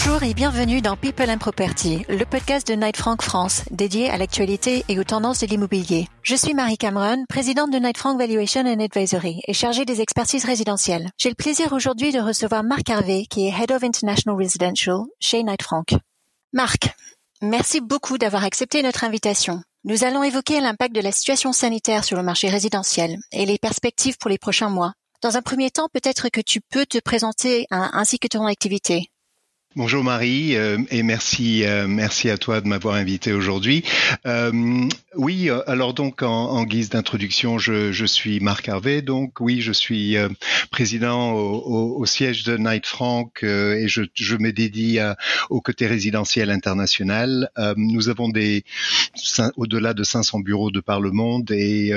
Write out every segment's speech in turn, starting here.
Bonjour et bienvenue dans People and Property, le podcast de Knight Frank France, dédié à l'actualité et aux tendances de l'immobilier. Je suis Marie Cameron, présidente de Knight Frank Valuation and Advisory et chargée des expertises résidentielles. J'ai le plaisir aujourd'hui de recevoir Marc Harvey, qui est Head of International Residential chez Knight Frank. Marc, merci beaucoup d'avoir accepté notre invitation. Nous allons évoquer l'impact de la situation sanitaire sur le marché résidentiel et les perspectives pour les prochains mois. Dans un premier temps, peut-être que tu peux te présenter ainsi que ton activité. Bonjour Marie euh, et merci euh, merci à toi de m'avoir invité aujourd'hui. Euh, oui, alors donc en, guise d'introduction, je, je, suis Marc Harvey, donc oui, je suis président au, au, siège de Knight Frank et je, je me dédie au côté résidentiel international. nous avons des au-delà de 500 bureaux de par le monde et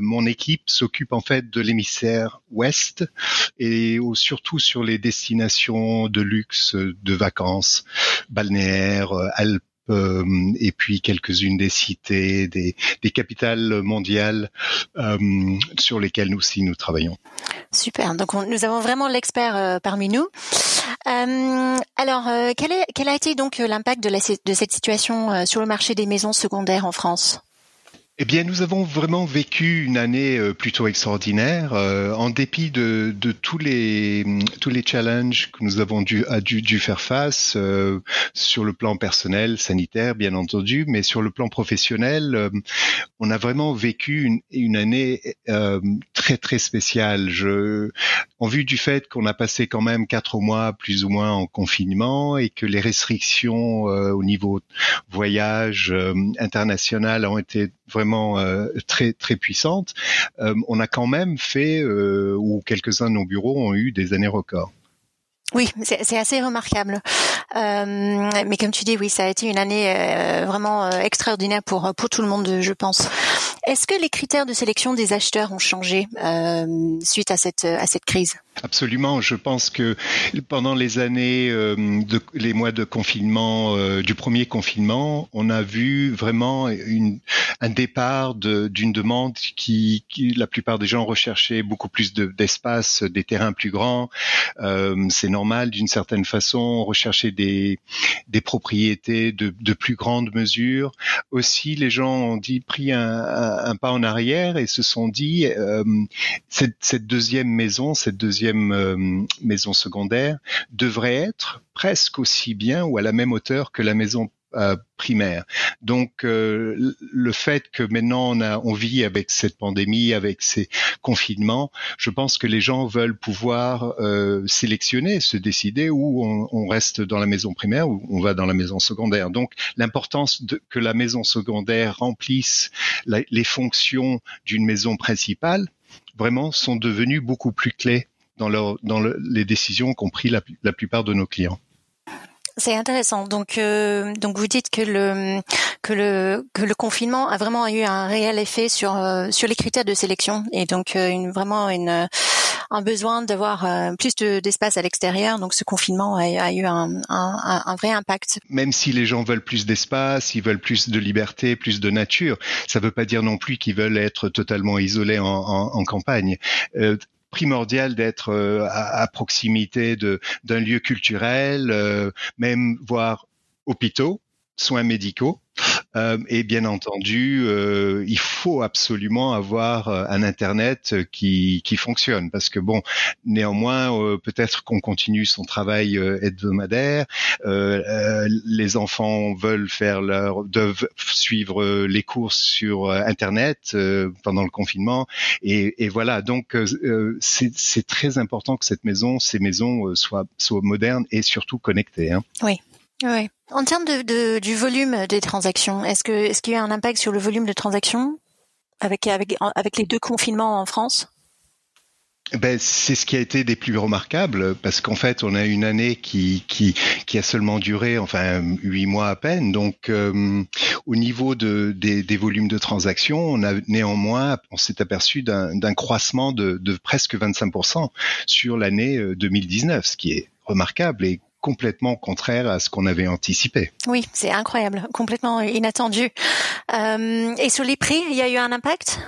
mon équipe s'occupe en fait de l'hémisphère ouest et surtout sur les destinations de luxe de vacances balnéaires, euh, Alpes euh, et puis quelques-unes des cités, des, capitales mondiales euh, sur lesquelles nous aussi nous travaillons. Super, donc nous avons vraiment l'expert parmi nous. Alors, quel, a été donc l'impact de cette situation sur le marché des maisons secondaires en France? Eh bien, nous avons vraiment vécu une année euh, plutôt extraordinaire, euh, en dépit de, de, tous les tous les challenges que nous avons dû, dû, dû faire face euh, sur le plan personnel, sanitaire, bien entendu, mais sur le plan professionnel, on a vraiment vécu une, une année très très spéciale. Je, en vue du fait qu'on a passé quand même quatre mois plus ou moins en confinement et que les restrictions au niveau voyage international ont été vraiment euh, très très puissante, euh, on a quand même fait, euh, ou quelques-uns de nos bureaux ont eu des années records. Oui, c'est assez remarquable. mais comme tu dis, oui, ça a été une année vraiment extraordinaire pour pour tout le monde, je pense. Est-ce que les critères de sélection des acheteurs ont changé suite à cette à cette crise? Absolument. Je pense que pendant les années, euh, de, les mois de confinement, euh, du premier confinement, on a vu vraiment une, un départ d'une demande qui, qui, la plupart des gens recherchaient beaucoup plus d'espace, des terrains plus grands. Euh, C'est normal d'une certaine façon, rechercher des, des propriétés de, de, plus grande mesure. Aussi, les gens ont dit pris un, pas en arrière et se sont dit euh, cette, cette deuxième maison, cette deuxième euh, maison secondaire devrait être presque aussi bien ou à la même hauteur que la maison euh, primaire. Donc euh, le fait que maintenant on, a, on vit avec cette pandémie, avec ces confinements, je pense que les gens veulent pouvoir sélectionner, se décider où on, reste dans la maison primaire ou on va dans la maison secondaire. Donc l'importance que la maison secondaire remplisse les fonctions d'une maison principale vraiment sont devenues beaucoup plus clés dans, dans les décisions qu'ont pris la, plupart de nos clients. C'est intéressant. Donc, euh, donc vous dites que le que le que le confinement a vraiment eu un réel effet sur euh, sur les critères de sélection et donc euh, une, vraiment une un besoin d'avoir plus d'espace à l'extérieur. Donc, ce confinement a, eu un, un, vrai impact. Même si les gens veulent plus d'espace, ils veulent plus de liberté, plus de nature, ça ne veut pas dire non plus qu'ils veulent être totalement isolés en campagne primordial d'être euh, à, proximité d'un lieu culturel, euh, même voire hôpitaux, soins médicaux. Euh, et bien entendu, euh, il faut absolument avoir euh, un Internet qui, qui fonctionne parce que bon, néanmoins, peut-être qu'on continue son travail hebdomadaire. les enfants veulent faire leur, doivent suivre les courses sur Internet pendant le confinement. Et, et voilà, donc c'est très important que cette maison, ces maisons soient, soient modernes et surtout connectées. Hein. Oui. En termes de, du volume des transactions, est-ce que est-ce qu'il y a un impact sur le volume de transactions avec avec avec les deux confinements en France? Ben, c'est ce qui a été des plus remarquables parce qu'en fait, on a une année qui, qui, qui a seulement duré, enfin, huit mois à peine. Donc, euh, au niveau de, des, des, volumes de transactions, on a néanmoins, on s'est aperçu d'un croissement de, de presque 25% sur l'année 2019, euh, ce qui est remarquable. Et complètement contraire à ce qu'on avait anticipé. Oui, c'est incroyable, complètement inattendu. Euh, et sur les prix, il y a eu un impact?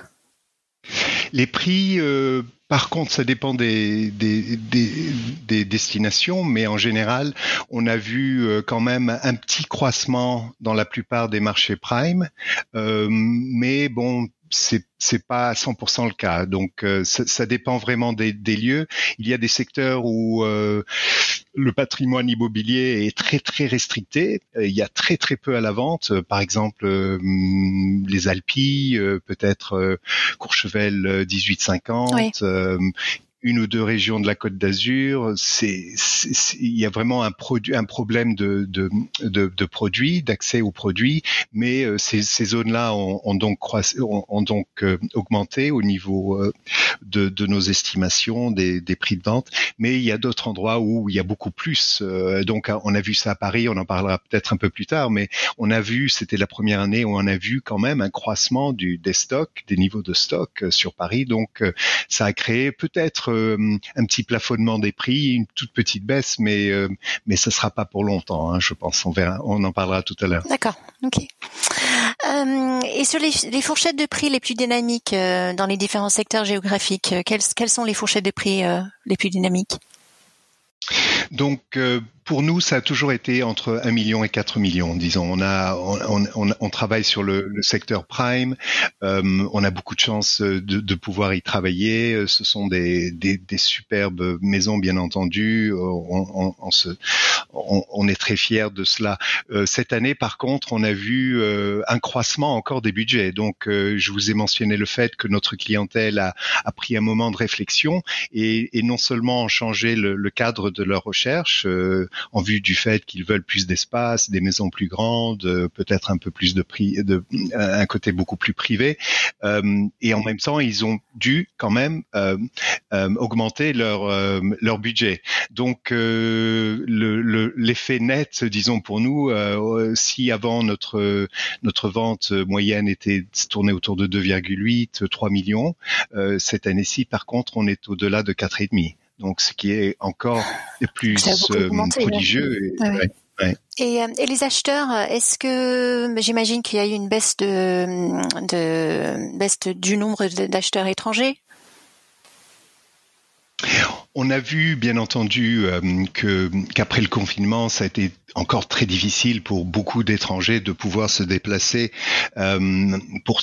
Les prix, euh, par contre, ça dépend des, des, des, destinations, mais en général, on a vu euh, quand même un petit croissement dans la plupart des marchés prime. Euh, mais bon, c'est c'est pas à 100% le cas. Donc euh, ça, dépend vraiment des, des, lieux. Il y a des secteurs où euh, le patrimoine immobilier est très très restricté. Il y a très très peu à la vente. Par exemple, les Alpilles, peut-être Courchevel 1850 une ou deux régions de la Côte d'Azur, il y a vraiment un problème de, produits, d'accès aux produits, mais euh, ces, zones-là ont, donc euh, augmenté au niveau euh, de, nos estimations des, prix de vente. Mais il y a d'autres endroits où il y a beaucoup plus. donc on a vu ça à Paris, on en parlera peut-être un peu plus tard, mais on a vu, c'était la première année où on a vu quand même un croissement du, des stocks, des niveaux de stock sur Paris. Donc ça a créé peut-être un petit plafonnement des prix, une toute petite baisse, mais euh, mais ça sera pas pour longtemps, hein, je pense. On en parlera tout à l'heure. D'accord, ok. Euh, et sur les, fourchettes de prix les plus dynamiques dans les différents secteurs géographiques, quelles sont les fourchettes de prix les plus dynamiques? Donc euh, pour nous, ça a toujours été entre 1 million et 4 millions, disons. On a, on, travaille sur le, secteur prime. Euh, on a beaucoup de chance de, pouvoir y travailler. Ce sont des, des, superbes maisons, bien entendu. On, on est très fiers de cela. Euh, cette année, par contre, on a vu un croissement encore des budgets. Donc, je vous ai mentionné le fait que notre clientèle a, pris un moment de réflexion et, non seulement changé le, le cadre de leur recherche euh, en vue du fait qu'ils veulent plus d'espace, des maisons plus grandes, euh, peut-être un peu plus de prix, de un côté beaucoup plus privé. Euh, et en même temps, ils ont dû quand même augmenter leur leur budget. Donc l'effet net, disons pour nous, si avant notre notre vente moyenne était tournée autour de 2,8, 3 millions, cette année-ci, par contre, on est au-delà de 4,5 donc ce qui est encore plus euh, prodigieux. Et, euh, et, les acheteurs, est-ce que j'imagine qu'il y a eu une baisse de, de baisse du nombre d'acheteurs étrangers? On a vu, bien entendu, euh, que qu'après le confinement, ça a été encore très difficile pour beaucoup d'étrangers de pouvoir se déplacer. Euh,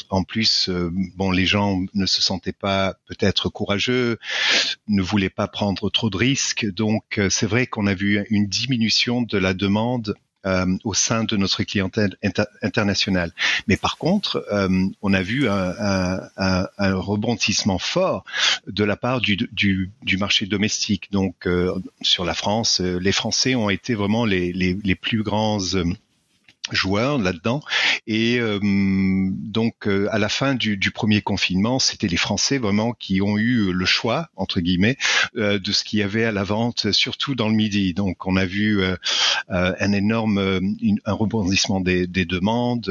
en plus, euh, bon, les gens ne se sentaient pas peut-être courageux, ne voulaient pas prendre trop de risques. Donc, c'est vrai qu'on a vu une diminution de la demande euh, au sein de notre clientèle internationale. Mais par contre, euh, on a vu un, un, un, rebondissement fort de la part du, du, du marché domestique. Donc, euh, sur la France, les Français ont été vraiment les, les, les plus grands joueurs là-dedans. Et euh, donc, euh, à la fin du, du premier confinement, c'était les Français vraiment qui ont eu le choix, entre guillemets, euh, de ce qu'il y avait à la vente, surtout dans le midi. Donc, on a vu un énorme un rebondissement des, des demandes.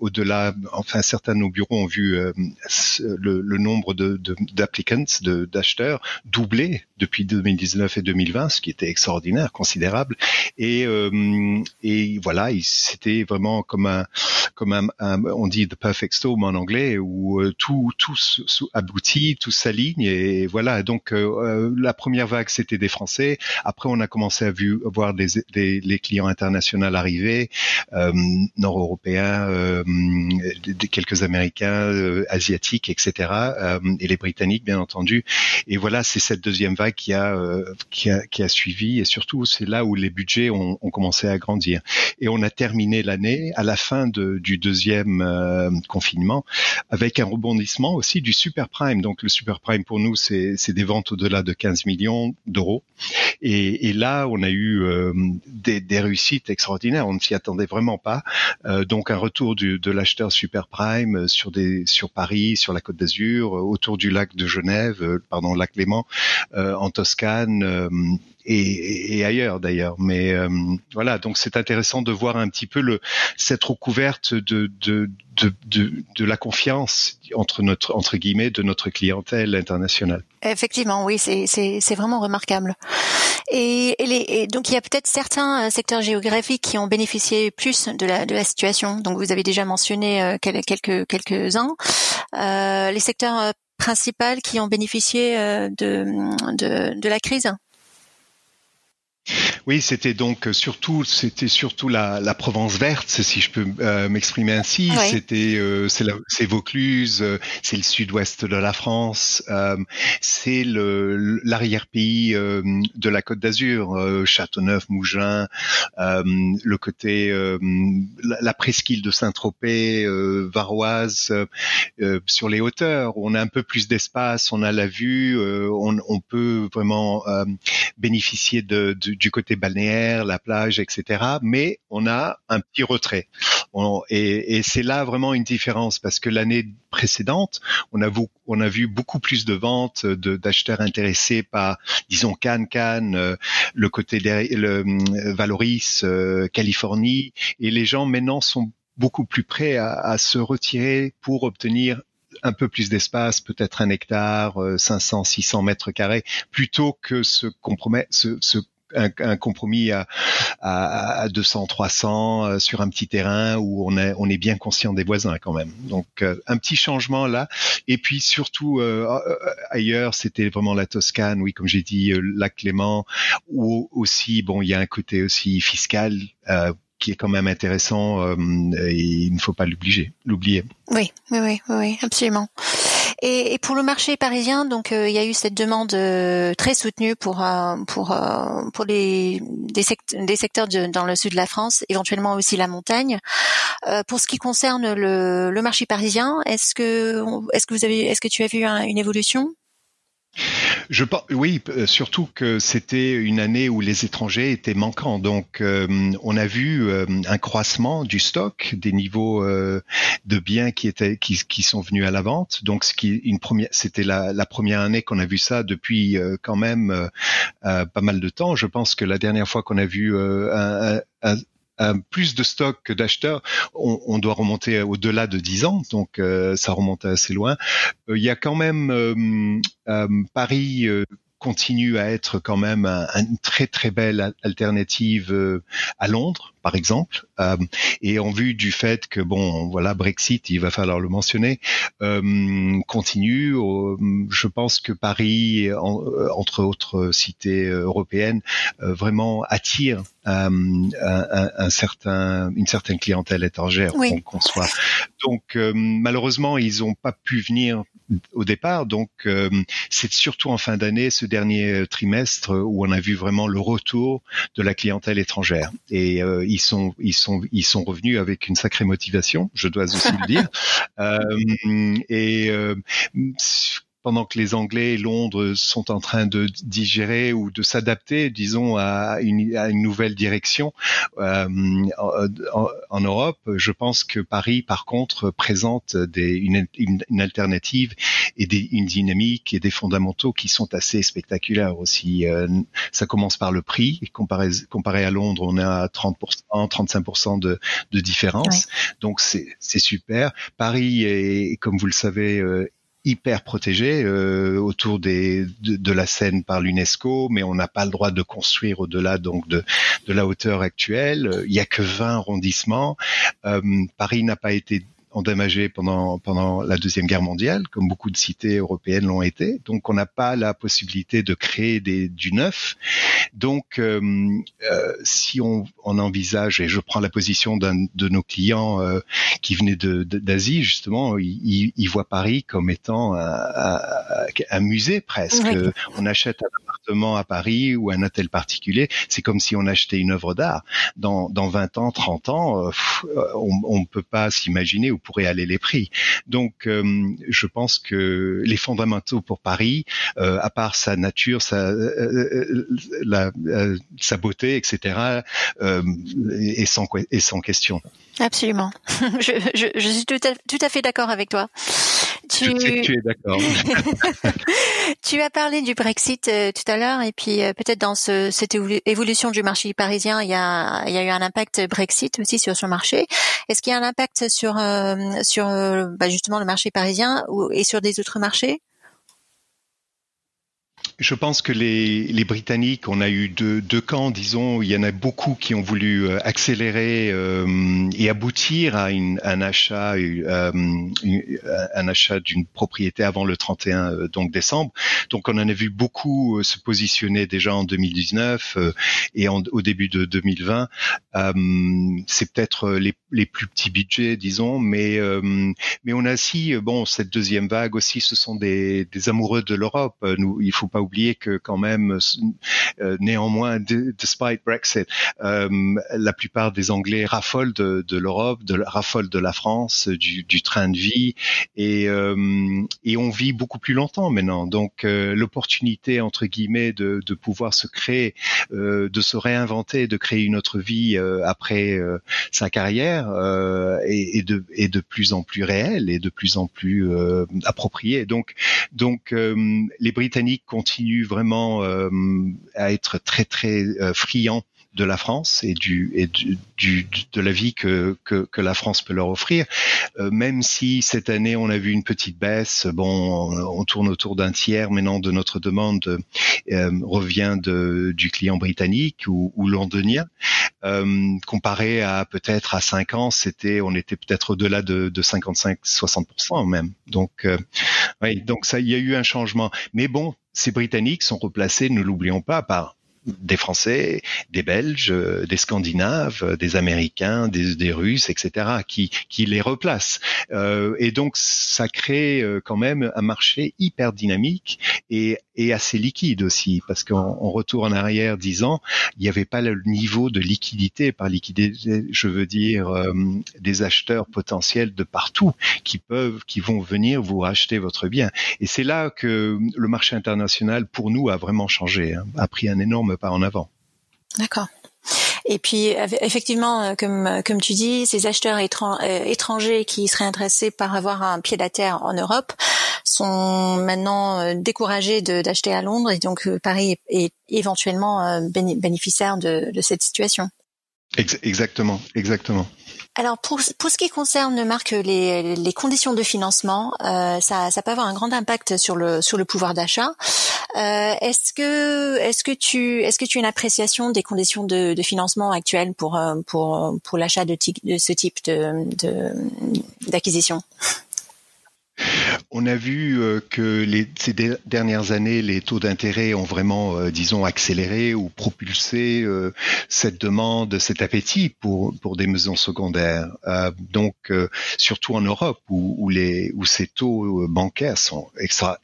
Au-delà, enfin, certains de nos bureaux ont vu le, le, nombre d'applicants, de, d'acheteurs, doubler depuis 2019 et 2020, ce qui était extraordinaire, considérable. Et, et voilà, c'était vraiment comme un, comme un, on dit the perfect storm en anglais, où euh, tout, tout aboutit, tout s'aligne et voilà. Donc euh, euh, la première vague c'était des Français. Après on a commencé à, voir des, les clients internationaux arriver, nord-européens, quelques Américains, asiatiques, etc. et les Britanniques bien entendu. Et voilà, c'est cette deuxième vague qui a, qui a, qui a suivi et surtout c'est là où les budgets ont commencé à grandir. Et on a terminé l'année à la fin du deuxième euh, confinement avec un rebondissement aussi du super prime. Donc le super prime pour nous, c'est des ventes au-delà de 15 millions d'euros. Et, là, on a eu euh, des, réussites extraordinaires. On ne s'y attendait vraiment pas. Euh, donc un retour de l'acheteur super prime sur des sur Paris, sur la Côte d'Azur, autour du lac de Genève, pardon, lac Léman, en Toscane et, ailleurs d'ailleurs. Mais euh, voilà, donc c'est intéressant de voir un petit peu le, cette recouverte de, de, de, de, de la confiance entre notre entre guillemets de notre clientèle internationale. Effectivement, oui, c'est vraiment remarquable. Et, et, les, et, donc il y a peut-être certains euh, secteurs géographiques qui ont bénéficié plus de la de la situation. Donc vous avez déjà mentionné euh, quelques quelques uns. Euh, les secteurs principales qui ont bénéficié de, de, de la crise oui, c'était donc surtout, c'était surtout la, la, Provence verte, si je peux euh, m'exprimer ainsi. C'était, euh, c'est Vaucluse, euh, c'est le sud-ouest de la France, euh, c'est le l'arrière-pays euh, de la Côte d'Azur, Châteauneuf, Mougins, le côté la, la, presqu'île de Saint-Tropez, Varoise, sur les hauteurs. On a un peu plus d'espace, on a la vue, on, on, peut vraiment bénéficier de, de du côté balnéaire, la plage, etc. Mais on a un petit retrait. et, c'est là vraiment une différence parce que l'année précédente, on a, vu beaucoup plus de ventes d'acheteurs intéressés par, disons, Cannes, Cannes, euh, le côté euh, Valoris, euh, Californie, et les gens maintenant sont beaucoup plus prêts à, se retirer pour obtenir un peu plus d'espace, peut-être un hectare, 500, 600 mètres carrés, plutôt que se compromettre, un, compromis à, à, à 200, 300 euh, sur un petit terrain où on est, on est bien conscient des voisins quand même. Donc euh, un petit changement là. Et puis surtout euh, ailleurs, c'était vraiment la Toscane, oui, comme j'ai dit, lac Clément, où aussi, bon, il y a un côté aussi fiscal qui est quand même intéressant et il ne faut pas l'oublier. L'oublier. Oui, oui, oui, oui, absolument. Et, pour le marché parisien, donc euh, il y a eu cette demande euh, très soutenue pour euh, pour pour les des, des secteurs dans le sud de la France, éventuellement aussi la montagne. pour ce qui concerne le, le marché parisien, est-ce que est-ce que vous avez est-ce que tu as vu une évolution? Je oui, euh, surtout que c'était une année où les étrangers étaient manquants. Donc, euh, on a vu euh, un croissement du stock, des niveaux de biens qui étaient qui, sont venus à la vente. Donc, c'était la, première année qu'on a vu ça depuis quand même pas mal de temps. Je pense que la dernière fois qu'on a vu un, plus de stock que d'acheteurs, on, on, doit remonter au-delà de 10 ans, donc euh, ça remonte assez loin. Euh, il y a quand même euh, Paris continue à être quand même une très très belle alternative euh, à Londres, par exemple. Euh, et en vue du fait que bon, voilà, Brexit, il va falloir le mentionner, euh, continue. je pense que Paris, entre autres cités européennes, vraiment attire un, un, certain, une certaine clientèle étrangère, qu'on soit. Donc malheureusement, ils n'ont pas pu venir au départ. Donc, euh, c'est surtout en fin d'année, ce dernier euh, trimestre, où on a vu vraiment le retour de la clientèle étrangère. Et euh, ils sont, ils sont, ils sont revenus avec une sacrée motivation, je dois aussi le dire. et pendant que les Anglais et Londres sont en train de digérer ou de s'adapter, disons, à une, à une, nouvelle direction euh, en, en, Europe, je pense que Paris, par contre, présente des, une, une, alternative et des, une dynamique et des fondamentaux qui sont assez spectaculaires aussi. Euh, ça commence par le prix. Comparé, comparé à Londres, on est à 30%, 35% de, de différence. Donc, c'est super. Paris est, comme vous le savez, euh, hyper protégé euh, autour de, la Seine par l'UNESCO, mais on n'a pas le droit de construire au-delà donc de, de la hauteur actuelle. Il y a que 20 arrondissements. Euh, Paris n'a pas été endommagé pendant pendant la deuxième guerre mondiale, comme beaucoup de cités européennes l'ont été. Donc, on n'a pas la possibilité de créer des, du neuf. Donc, euh, euh, si on, on, envisage, et je prends la position d'un de nos clients euh, qui venait d'Asie, justement, il, il, voit Paris comme étant un, un musée presque. On achète un appartement à Paris ou un hôtel particulier, c'est comme si on achetait une œuvre d'art. Dans, dans 20 ans, 30 ans, on ne peut pas s'imaginer où pourraient aller les prix. Donc, je pense que les fondamentaux pour Paris, à part sa nature, sa, euh, beauté, etc., euh, est, sans, est sans question. Absolument. Je, suis tout à fait d'accord avec toi. Tu... Je sais que tu es d'accord. tu as parlé du Brexit euh, tout à l'heure et puis euh, peut-être dans ce, cette évolution du marché parisien, il y a, il y a eu un impact Brexit aussi sur ce marché. Est-ce qu'il y a un impact sur, sur bah, justement le marché parisien ou, et sur des autres marchés? Je pense que les, les, Britanniques, on a eu deux, deux, camps, disons, il y en a beaucoup qui ont voulu euh, accélérer euh, et aboutir à une, un achat, euh, un achat d'une propriété avant le 31 euh, donc décembre. Donc on en a vu beaucoup se positionner déjà en 2019 et en, au début de 2020. C'est peut-être les, les, plus petits budgets, disons, mais mais on a aussi bon cette deuxième vague aussi, ce sont des, des amoureux de l'Europe. Il faut pas oublier que quand même, euh, néanmoins, despite Brexit, euh, la plupart des Anglais raffolent de, l'Europe, de, raffolent de la France, du, train de vie, et, euh, et on vit beaucoup plus longtemps maintenant. Donc l'opportunité entre guillemets de, pouvoir se créer, de se réinventer, de créer une autre vie après sa carrière est, de, plus en plus réelle et de plus en plus appropriée. Donc les Britanniques continue vraiment euh, à être très très euh, friand de la France et du de la vie que, que, la France peut leur offrir. Euh, même si cette année on a vu une petite baisse, bon, on, tourne autour d'un tiers maintenant de notre demande revient de, du client britannique ou, londonien. comparé à peut-être à 5 ans, c'était on était peut-être au-delà de, de 55-60% même. Donc donc ça il y a eu un changement. Mais bon, ces Britanniques sont replacés, ne l'oublions pas, par des Français, des Belges, des Scandinaves, des Américains, des, Russes, etc., qui, qui les replacent. Euh, et donc, ça crée euh, quand même un marché hyper dynamique et, et assez liquide aussi, parce qu'en retour en arrière dix ans, il n'y avait pas le niveau de liquidité. Par liquidité, je veux dire euh, des acheteurs potentiels de partout qui peuvent, qui vont venir vous racheter votre bien. Et c'est là que le marché international, pour nous, a vraiment changé, hein, a pris un énorme pas en avant. D'accord. Et puis effectivement, euh, comme euh, comme tu dis, ces acheteurs euh, étrangers qui seraient intéressés par avoir un pied à terre en Europe sont maintenant découragés d'acheter à Londres et donc Paris est éventuellement bénéficiaire de, de cette situation. Exactement, exactement. Alors pour, pour ce qui concerne Marc les, les conditions de financement, euh, ça, ça peut avoir un grand impact sur le sur le pouvoir d'achat. Euh, est-ce que est-ce que tu est-ce que tu as une appréciation des conditions de, financement actuelles pour euh, pour pour l'achat de, de, ce type de d'acquisition? On a vu euh, que les, ces dernières années, les taux d'intérêt ont vraiment, euh, disons, accéléré ou propulsé euh, cette demande, cet appétit pour, pour des maisons secondaires. donc, surtout en Europe, où, où, les, où ces taux bancaires sont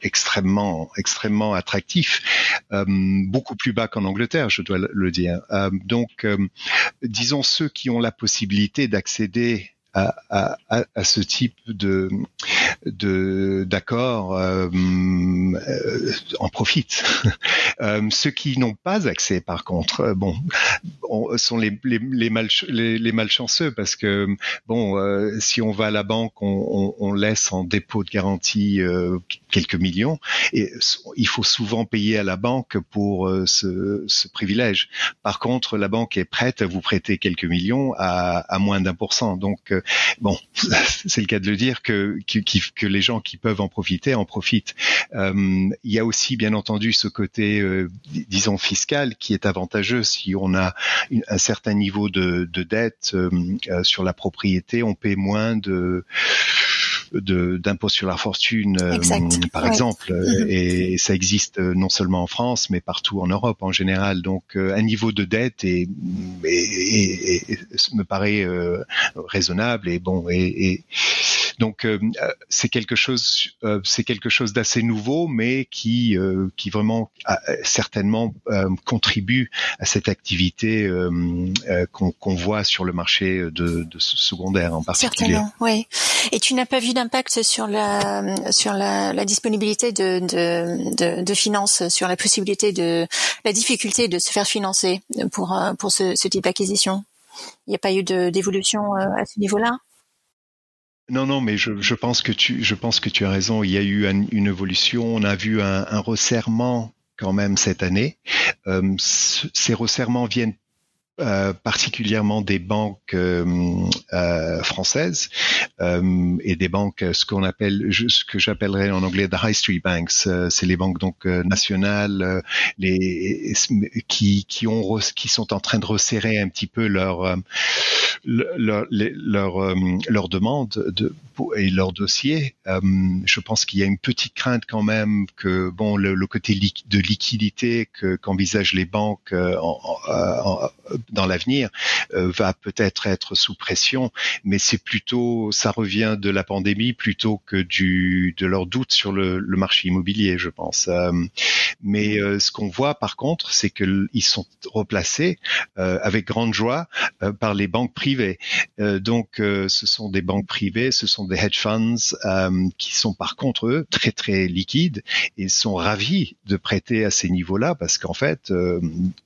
extrêmement, extrêmement attractifs, beaucoup plus bas qu'en Angleterre, je dois le dire. donc, disons, ceux qui ont la possibilité d'accéder à, à, à, ce type de d'accord euh, euh, en profitent. euh, ceux qui n'ont pas accès, par contre, euh, bon, on, sont les, les, les, mal, les, malchanceux parce que bon, euh, si on va à la banque, on, on, on laisse en dépôt de garantie quelques millions et il faut souvent payer à la banque pour ce, ce, privilège. Par contre, la banque est prête à vous prêter quelques millions à, à moins d'un pour cent. Donc bon, c'est le cas de le dire que, que, que, les gens qui peuvent en profiter en profitent. Euh, il y a aussi bien entendu ce côté, euh, disons fiscal, qui est avantageux si on a un certain niveau de, de dette euh, sur la propriété, on paie moins de d'impôt sur la fortune, euh, par exemple, mm-hmm. et ça existe euh, non seulement en France, mais partout en Europe en général. Donc, euh, un niveau de dette est, me paraît raisonnable et bon et, donc c'est quelque chose, c'est quelque chose d'assez nouveau, mais qui qui vraiment certainement contribue à cette activité qu'on voit sur le marché de, de secondaire en particulier. Certainement, oui. Et tu n'as pas vu d'impact sur la sur la, disponibilité de, de, de, finances, sur la possibilité de la difficulté de se faire financer pour pour ce, type d'acquisition? Il n'y a pas eu d'évolution euh, à ce niveau-là? Non, non, mais je, je, pense que tu, je pense que tu as raison. Il y a eu une évolution. On a vu un, un resserrement quand même cette année. Euh, ces resserrements viennent euh, particulièrement des banques euh, euh, françaises et des banques, ce qu'on appelle, ce que j'appellerais en anglais the high street banks, c'est les banques donc nationales, les qui qui ont qui sont en train de resserrer un petit peu leur leur leur, leur demande de, et leur dossier. je pense qu'il y a une petite crainte quand même que bon le, le côté de liquidité que qu'envisagent les banques en, en, dans l'avenir va peut-être être sous pression, mais c'est plutôt, ça revient de la pandémie plutôt que du de leurs doutes sur le, le marché immobilier, je pense. Euh, mais euh, ce qu'on voit par contre, c'est qu'ils sont replacés avec grande joie par les banques privées. donc, ce sont des banques privées, ce sont des hedge funds qui sont par contre eux très très liquides et sont ravis de prêter à ces niveaux-là parce qu'en fait,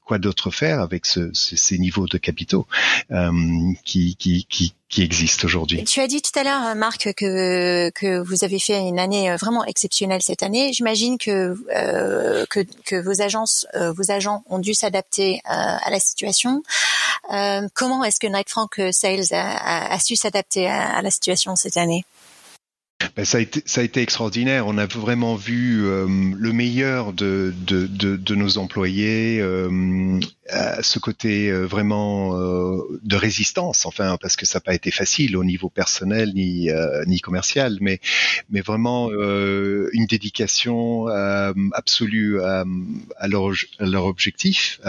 quoi d'autre faire avec ce, ces niveaux de capitaux? euh, qui, qui, qui, qui existent aujourd'hui. Tu as dit tout à l'heure, Marc, que, que vous avez fait une année vraiment exceptionnelle cette année. J'imagine que, euh, que, que vos agences, euh, vos agents ont dû s'adapter euh, à la situation. Euh, comment est-ce que Night Frank Sales a, a, su s'adapter à, à la situation cette année? Ben, ça, a été, ça a été extraordinaire. On a vraiment vu euh, le meilleur de, de, de, de nos employés, euh, ce côté euh, vraiment euh, de résistance, enfin, parce que ça n'a pas été facile au niveau personnel ni, euh, ni commercial, mais, mais vraiment une dédication absolue à, à, leur, à leur objectif.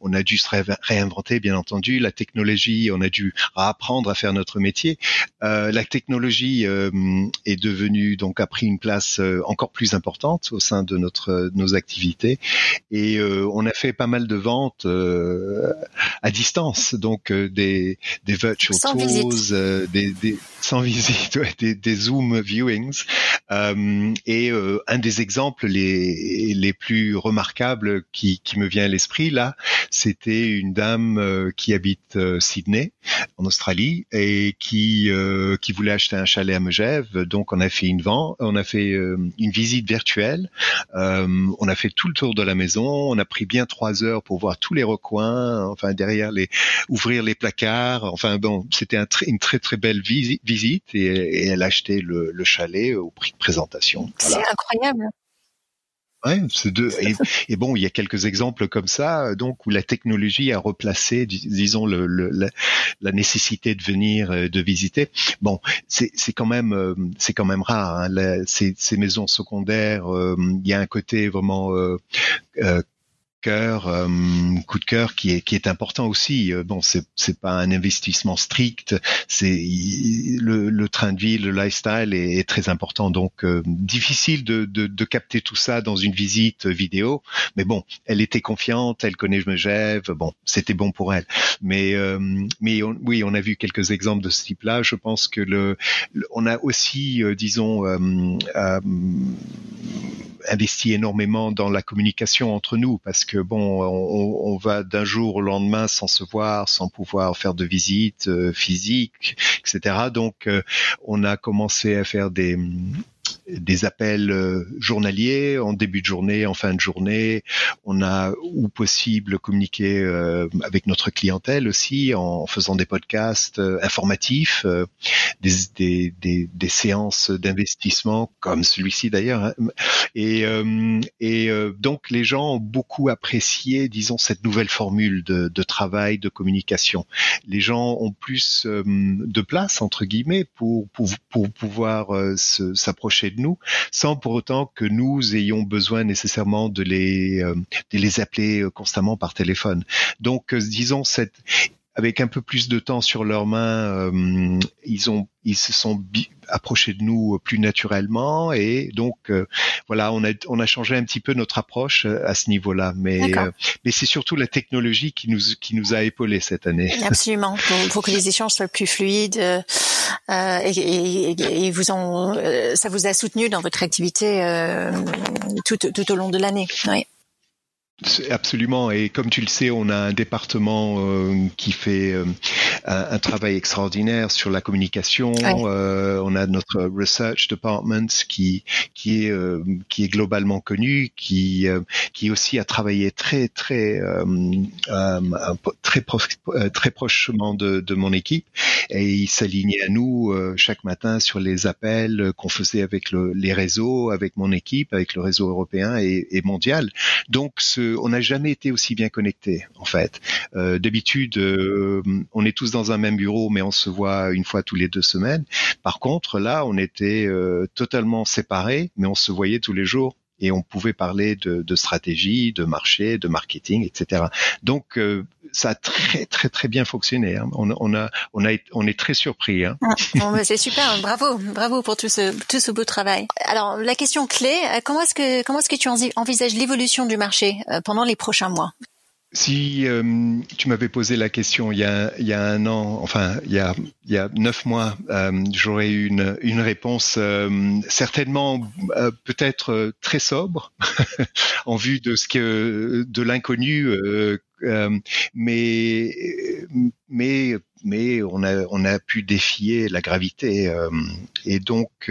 on a dû se réinventer, bien entendu. La technologie, on a dû apprendre à faire notre métier. la technologie est devenu donc a pris une place euh, encore plus importante au sein de notre euh, nos activités et euh, on a fait pas mal de ventes à distance. Donc des des virtual sans tours des, des, sans visite des, des zoom viewings. Et un des exemples les les plus remarquables qui qui me vient à l'esprit là c'était une dame qui habite Sydney en Australie et qui qui voulait acheter un chalet à Megève. Donc on a fait une vente, on a fait euh, une visite virtuelle, euh, on a fait tout le tour de la maison, on a pris bien trois heures pour voir tous les recoins, enfin derrière les, ouvrir les placards, enfin bon, c'était un une très très belle visite et, elle a acheté le, le chalet au prix de présentation. C'est incroyable. Ouais, deux. Et, bon, il y a quelques exemples comme ça, donc où la technologie a replacé, disons, le, le, la, nécessité de venir, euh, de visiter. Bon, c'est quand même, euh, c'est quand même rare. Hein, ces, ces, maisons secondaires, euh, il y a un côté vraiment cœur, euh, coup de cœur qui est qui est important aussi. Euh, bon, c'est c'est pas un investissement strict, c'est le, le train de vie, le lifestyle est, très important. Donc euh, difficile de, de, de capter tout ça dans une visite vidéo, mais bon, elle était confiante, elle connaît je me gève, bon, c'était bon pour elle. Mais mais oui, on a vu quelques exemples de ce type-là. Je pense que le, on a aussi, disons investi énormément dans la communication entre nous parce que bon, on, on va d'un jour au lendemain sans se voir, sans pouvoir faire de visites euh, physiques, etc. Donc, euh, on a commencé à faire des des appels euh, journaliers en début de journée, en fin de journée. On a, ou possible, communiqué euh, avec notre clientèle aussi en faisant des podcasts euh, informatifs, des, des, des, des, séances d'investissement comme celui-ci d'ailleurs. Hein. Et, et donc les gens ont beaucoup apprécié, disons, cette nouvelle formule de, de travail, de communication. Les gens ont plus de place entre guillemets pour pour, pour pouvoir s'approcher nous, sans pour autant que nous ayons besoin nécessairement de les, euh, de les appeler euh, constamment par téléphone. Donc, euh, disons, cette, avec un peu plus de temps sur leurs mains, euh, ils ont ils se sont approchés de nous plus naturellement et donc euh, voilà on a on a changé un petit peu notre approche à ce niveau-là. Mais mais c'est surtout la technologie qui nous qui nous a épaulés cette année. Absolument. Pour que les échanges soient plus fluides et, et, ont ça vous a soutenu dans votre activité tout tout au long de l'année. Absolument. Et comme tu le sais, on a un département euh, qui fait euh, un, travail extraordinaire sur la communication. on a notre research department qui qui est qui est globalement connu, qui qui aussi a travaillé très très très très prochement de, de mon équipe et il s'alignait à nous chaque matin sur les appels qu'on faisait avec le, les réseaux, avec mon équipe, avec le réseau européen et, et mondial. Donc, ce, on n'a jamais été aussi bien connectés, en fait. Euh, D'habitude, euh, on est tous dans un même bureau, mais on se voit une fois tous les deux semaines. Par contre, là, on était euh, totalement séparés, mais on se voyait tous les jours et on pouvait parler de, stratégie, de marché, de marketing, etc. Donc euh, ça a très très très bien fonctionné. Hein. On, a on a on est très surpris. Hein. Ah, c'est super, bravo, bravo pour tout ce tout ce beau travail. Alors la question clé, euh, comment est-ce que comment est-ce que tu envisages l'évolution du marché pendant les prochains mois? Si euh, tu m'avais posé la question il y, a, il y a un an, enfin il y a, il y a neuf mois, euh, j'aurais eu une, une réponse euh, certainement peut-être très sobre en vue de ce que de l'inconnu, mais mais mais on a on a pu défier la gravité et donc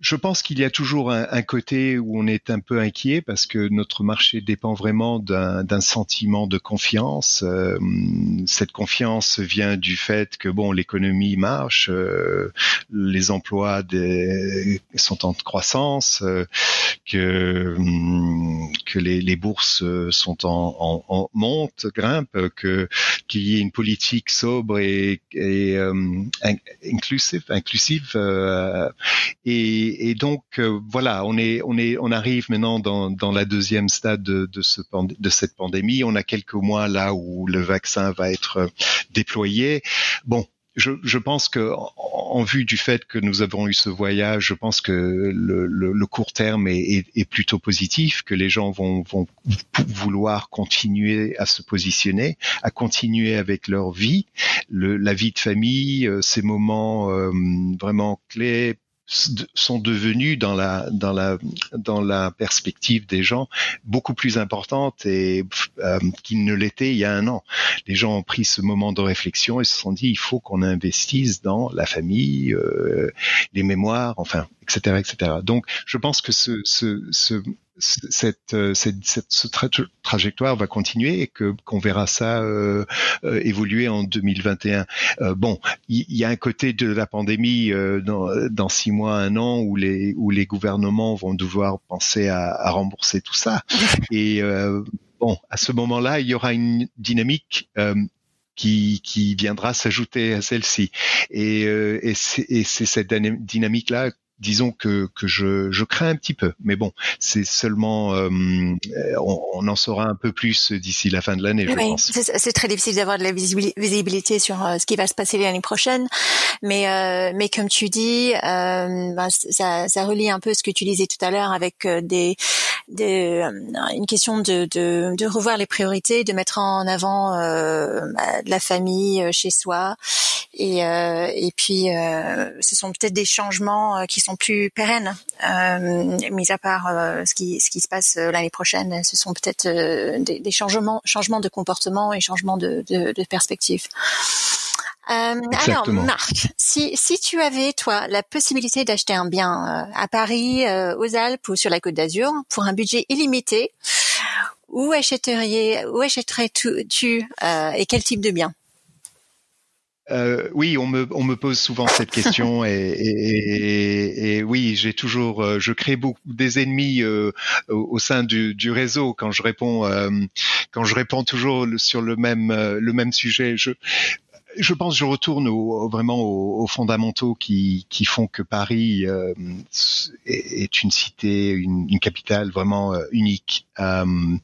je pense qu'il y a toujours un, côté où on est un peu inquiet parce que notre marché dépend vraiment d'un sentiment de confiance. Euh, cette confiance vient du fait que bon, l'économie marche, euh, les emplois sont en croissance, euh, que que les, bourses sont en, en, en monte, grimpent, que qu'il y ait une politique sobre et, et inclusive, inclusive et et, donc euh, voilà, on est, on est, on arrive maintenant dans, dans la deuxième stade de, de, ce, de cette pandémie. On a quelques mois là où le vaccin va être euh, déployé. Bon, je, je, pense que en, vue du fait que nous avons eu ce voyage, je pense que le, le, le court terme est, est, plutôt positif, que les gens vont, vont, vouloir continuer à se positionner, à continuer avec leur vie, le, la vie de famille, euh, ces moments vraiment clés sont devenus dans la dans la dans la perspective des gens beaucoup plus importantes et euh, qu'ils ne l'étaient il y a un an. Les gens ont pris ce moment de réflexion et se sont dit il faut qu'on investisse dans la famille, euh, les mémoires, enfin etc etc. Donc je pense que ce ce, ce cette, euh, cette, trajectoire va continuer et que qu'on verra ça euh, euh, évoluer en 2021. Euh, bon, il y, a un côté de la pandémie dans, dans, six mois, un an, où les où les gouvernements vont devoir penser à, à rembourser tout ça. Et bon, à ce moment-là, il y aura une dynamique qui, qui, viendra s'ajouter à celle-ci. Et, et c'est cette dynamique-là disons que, que je, je, crains un petit peu. Mais bon, c'est seulement, euh, on, on, en saura un peu plus d'ici la fin de l'année, je oui, pense. C'est très difficile d'avoir de la visibilité sur euh, ce qui va se passer l'année prochaine. Mais, euh, mais comme tu dis, euh, bah, ça, ça, relie un peu ce que tu disais tout à l'heure avec euh, des, des, une question de, de, de, revoir les priorités, de mettre en avant bah, la famille chez soi. Et, et puis, ce sont peut-être des changements qui sont plus pérennes. Euh, mis à part euh, ce qui ce qui se passe euh, l'année prochaine, ce sont peut-être euh, des, des, changements changements de comportement et changements de, de, de perspective. Euh, alors, Marc, si, si tu avais, toi, la possibilité d'acheter un bien à Paris, aux Alpes ou sur la Côte d'Azur pour un budget illimité, où achèterais, où achèterais-tu et quel type de bien? Euh, oui, on me, on me pose souvent cette question et, et, et, oui, j'ai toujours, euh, je crée beaucoup des ennemis euh, au, sein du, du, réseau quand je réponds, euh, quand je réponds toujours sur le même, euh, le même sujet. Je, je pense que je retourne au, vraiment aux, aux, fondamentaux qui, qui font que Paris euh, est une cité, une, une capitale vraiment unique euh,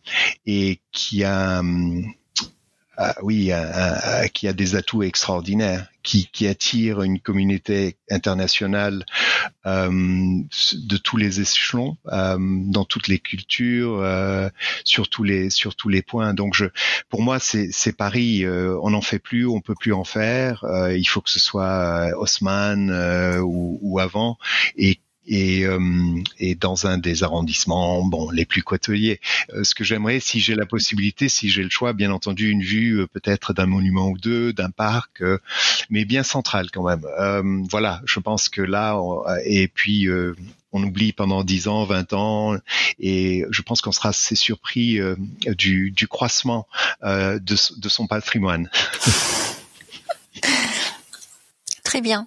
et qui a euh, oui, qui a des atouts extraordinaires, qui, qui attire une communauté internationale euh, de tous les échelons, euh, dans toutes les cultures, euh, sur tous les sur tous les points. Donc, je, pour moi, c'est Paris. On n'en fait plus, on peut plus en faire. il faut que ce soit Haussmann ou, ou, avant, et et, et dans un des arrondissements, bon, les plus côtiers. ce que j'aimerais, si j'ai la possibilité, si j'ai le choix, bien entendu, une vue peut-être d'un monument ou deux, d'un parc, mais bien central quand même. voilà, je pense que là, et puis on oublie pendant 10 ans, 20 ans, et je pense qu'on sera assez surpris euh, du, croissement euh, de, son patrimoine. Très bien.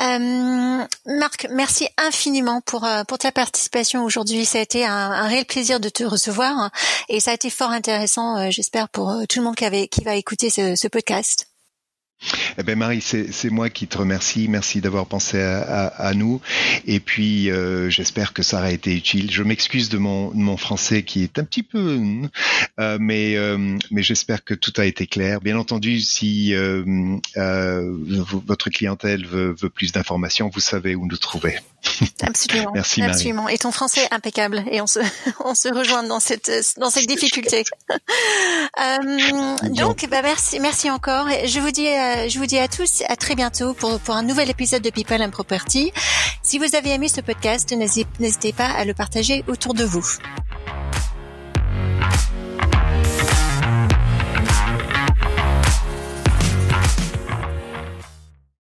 Euh, Marc, merci infiniment pour euh, pour ta participation aujourd'hui. Ça a été un, réel plaisir de te recevoir et ça a été fort intéressant, j'espère pour tout le monde qui avait qui va écouter ce podcast. Eh ben Marie, c'est moi qui te remercie. Merci d'avoir pensé à, nous. Et puis, euh, j'espère que ça aura été utile. Je m'excuse de mon, mon, français qui est un petit peu, euh, mais euh, j'espère que tout a été clair. Bien entendu, si euh, votre clientèle veut plus d'informations, vous savez où nous trouver. Absolument. Merci Marie. Absolument. Et ton français est impeccable. Et on se on se rejoint dans cette dans cette difficulté. donc, bah merci merci encore. Je vous dis euh, je vous dis à tous à très bientôt pour, pour un nouvel épisode de People and Property. Si vous avez aimé ce podcast, n'hésitez pas à le partager autour de vous.